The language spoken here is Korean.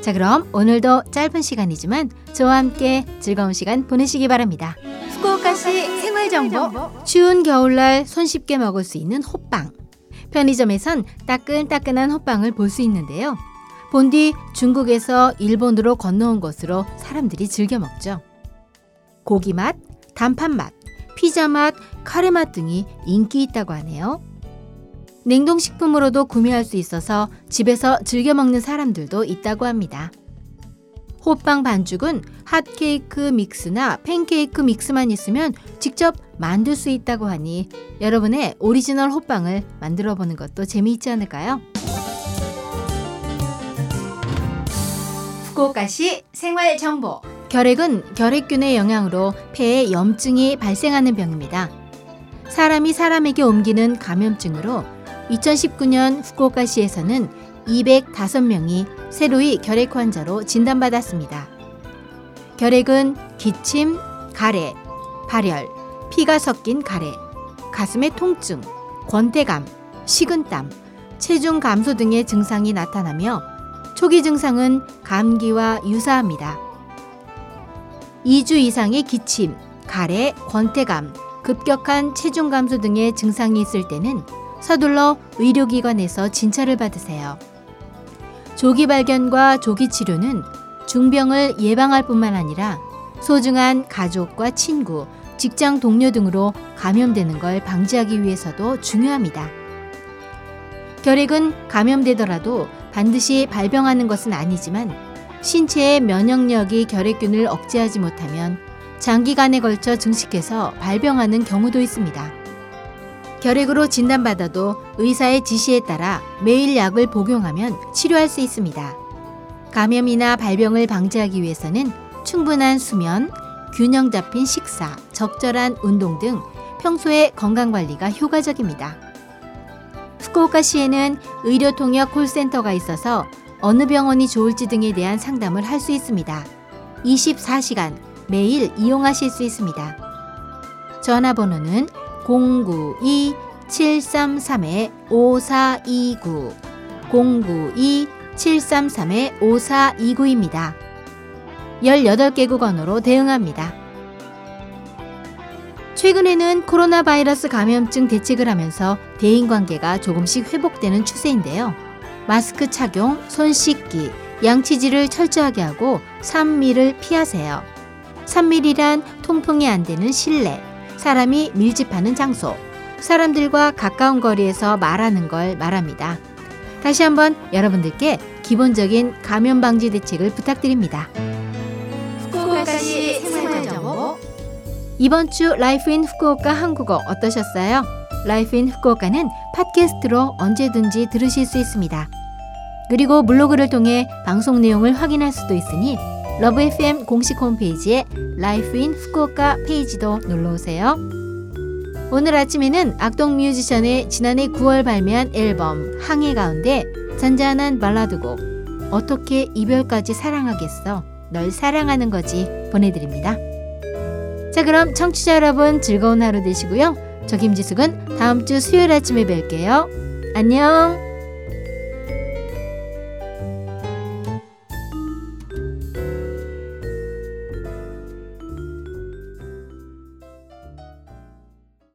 자, 그럼 오늘도 짧은 시간이지만 저와 함께 즐거운 시간 보내시기 바랍니다. 후쿠오카시 생활 정보. 추운 겨울날 손쉽게 먹을 수 있는 호빵. 편의점에선 따끈따끈한 호빵을 볼 수 있는데요. 본디 중국에서 일본으로 건너온 것으로 사람들이 즐겨 먹죠. 고기 맛, 단팥 맛, 피자 맛, 카레 맛 등이 인기 있다고 하네요. 냉동식품으로도 구매할 수 있어서 집에서 즐겨 먹는 사람들도 있다고 합니다. 호빵 반죽은 핫케이크 믹스나 팬케이크 믹스만 있으면 직접 만들 수 있다고 하니 여러분의 오리지널 호빵을 만들어 보는 것도 재미있지 않을까요? 후쿠오카시 생활 정보. 결핵은 결핵균의 영향으로 폐에 염증이 발생하는 병입니다. 사람이 사람에게 옮기는 감염증으로 2019년 후쿠오카시에서는 205명이 새로이 결핵 환자로 진단받았습니다. 결핵은 기침, 가래, 발열, 피가 섞인 가래, 가슴의 통증, 권태감, 식은땀, 체중 감소 등의 증상이 나타나며 초기 증상은 감기와 유사합니다. 2주 이상의 기침, 가래, 권태감, 급격한 체중 감소 등의 증상이 있을 때는 서둘러 의료기관에서 진찰을 받으세요. 조기 발견과 조기 치료는 중병을 예방할 뿐만 아니라 소중한 가족과 친구, 직장 동료 등으로 감염되는 걸 방지하기 위해서도 중요합니다. 결핵은 감염되더라도 반드시 발병하는 것은 아니지만 신체의 면역력이 결핵균을 억제하지 못하면 장기간에 걸쳐 증식해서 발병하는 경우도 있습니다. 결핵으로 진단받아도 의사의 지시에 따라 매일 약을 복용하면 치료할 수 있습니다. 감염이나 발병을 방지하기 위해서는 충분한 수면, 균형 잡힌 식사, 적절한 운동 등 평소의 건강 관리가 효과적입니다. 후쿠오카시에는 의료 통역 콜센터가 있어서 어느 병원이 좋을지 등에 대한 상담을 할 수 있습니다. 24시간 매일 이용하실 수 있습니다. 전화번호는 092-733-5429 092-733-5429입니다. 18개국 언어로 대응합니다. 최근에는 코로나 바이러스 감염증 대책을 하면서 대인 관계가 조금씩 회복되는 추세인데요. 마스크 착용, 손 씻기, 양치질을 철저하게 하고 3밀을 피하세요. 3밀이란 통풍이 안 되는 실내, 사람이 밀집하는 장소, 사람들과 가까운 거리에서 말하는 걸 말합니다. 다시 한번 여러분들께 기본적인 감염 방지 대책을 부탁드립니다. 후쿠오카시 생활정보 이번 주 Life in Fukuoka 한국어 어떠셨어요? Life in Fukuoka는 podcast로 언제든지 들으실 수 있습니다. 그리고 블로그를 통해 방송 내용을 확인할 수도 있으니 LOVE FM 공식 홈페이지에 Life in Fukuoka 페이지도 놀러 오세요. 오늘 아침에는 악동 뮤지션의 지난해 9월 발매한 앨범 항해 가운데 잔잔한 발라드곡 어떻게 이별까지 사랑하겠어 널 사랑하는 거지 보내드립니다. 자 그럼 청취자 여러분 즐거운 하루 되시고요. 저 김지숙은 다음 주 수요일 아침에 뵐게요. 안녕.